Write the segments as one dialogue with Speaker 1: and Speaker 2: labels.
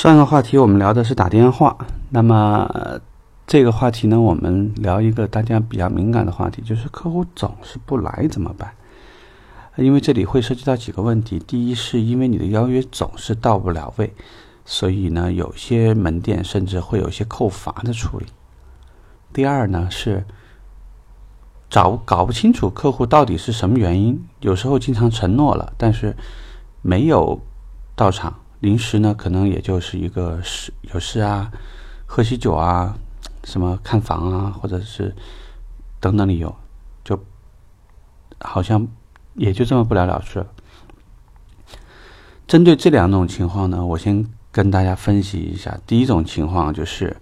Speaker 1: 上个话题我们聊的是打电话，那么这个话题呢，我们聊一个大家比较敏感的话题，就是客户总是不来怎么办？因为这里会涉及到几个问题。第一，是因为你的邀约总是到不了位，所以呢，有些门店甚至会有一些扣罚的处理。第二呢，是找搞不清楚客户到底是什么原因，有时候经常承诺了，但是没有到场。临时呢，可能也就是一个事有事啊，喝喜酒啊，什么看房啊，或者是等等理由，就好像也就这么不了了之了。针对这两种情况呢，我先跟大家分析一下。第一种情况就是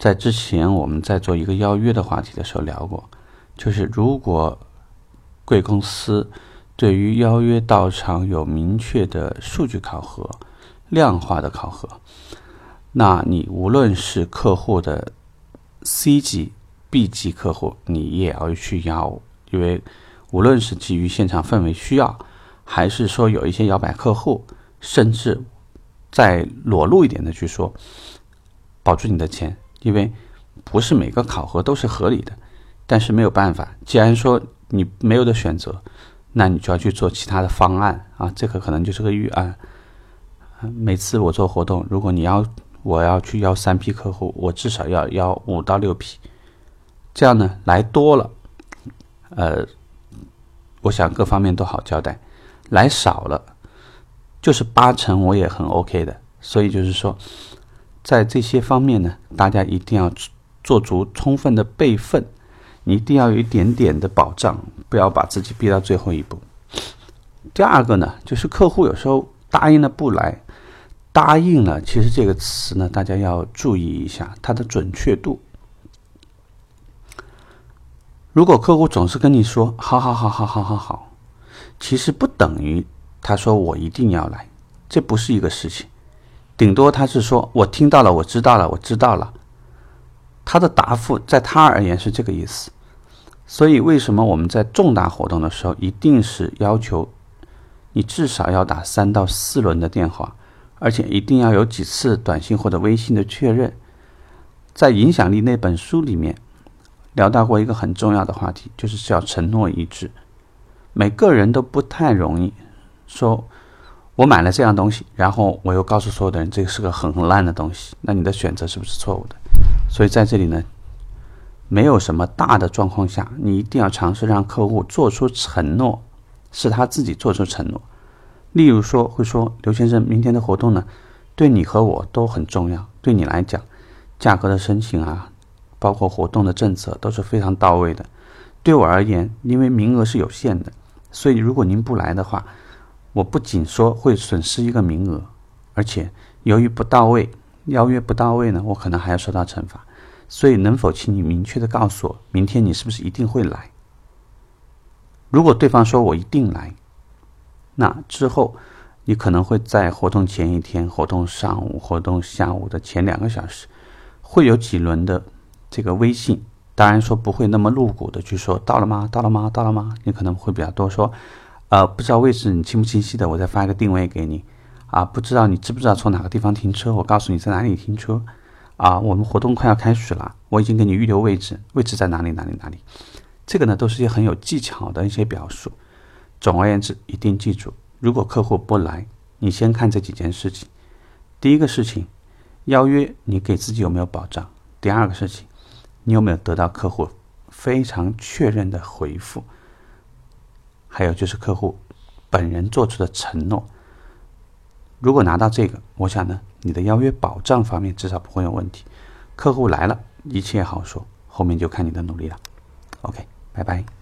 Speaker 1: 在之前我们在做一个邀约的话题的时候聊过，就是如果贵公司对于邀约到场有明确的数据考核。量化的考核，那你无论是客户的 C 级、B 级客户，你也要去邀，因为无论是基于现场氛围需要，还是说有一些摇摆客户，甚至再裸露一点的去说，保住你的钱，因为不是每个考核都是合理的，但是没有办法，既然说你没有的选择，那你就要去做其他的方案。啊，这个可能就是个预案。每次我做活动，如果你要我要去邀三批客户，我至少要邀五到六批，这样呢来多了，呃，我想各方面都好交代；来少了，就是八成我也很 OK 的。所以就是说，在这些方面呢，大家一定要做足充分的备份，你一定要有一点点的保障，不要把自己逼到最后一步。第二个呢，就是客户有时候答应了不来。答应了，其实这个词呢，大家要注意一下它的准确度。如果客户总是跟你说“好好好好好好好”，其实不等于他说我一定要来，这不是一个事情。顶多他是说我听到了，我知道了，我知道了。他的答复在他而言是这个意思。所以，为什么我们在重大活动的时候，一定是要求你至少要打三到四轮的电话？而且一定要有几次短信或者微信的确认。在影响力那本书里面聊到过一个很重要的话题，就是叫承诺一致。每个人都不太容易说，我买了这样东西，然后我又告诉所有的人这个是个很烂的东西，那你的选择是不是错误的？所以在这里呢，没有什么大的状况下，你一定要尝试让客户做出承诺，是他自己做出承诺。例如说，会说刘先生，明天的活动呢，对你和我都很重要。对你来讲，价格的申请啊，包括活动的政策都是非常到位的。对我而言，因为名额是有限的，所以如果您不来的话，我不仅说会损失一个名额，而且由于不到位，邀约不到位呢，我可能还要受到惩罚。所以，能否请你明确的告诉我，明天你是不是一定会来？如果对方说我一定来。那之后，你可能会在活动前一天、活动上午、活动下午的前两个小时，会有几轮的这个微信。当然说不会那么露骨的去说到了吗？到了吗？到了吗？你可能会比较多说，呃，不知道位置你清不清晰的，我再发一个定位给你。啊，不知道你知不知道从哪个地方停车？我告诉你在哪里停车。啊，我们活动快要开始了，我已经给你预留位置，位置在哪里？哪里？哪里？这个呢，都是一些很有技巧的一些表述。总而言之，一定记住，如果客户不来，你先看这几件事情。第一个事情，邀约你给自己有没有保障？第二个事情，你有没有得到客户非常确认的回复？还有就是客户本人做出的承诺。如果拿到这个，我想呢，你的邀约保障方面至少不会有问题。客户来了，一切好说，后面就看你的努力了。OK，拜拜。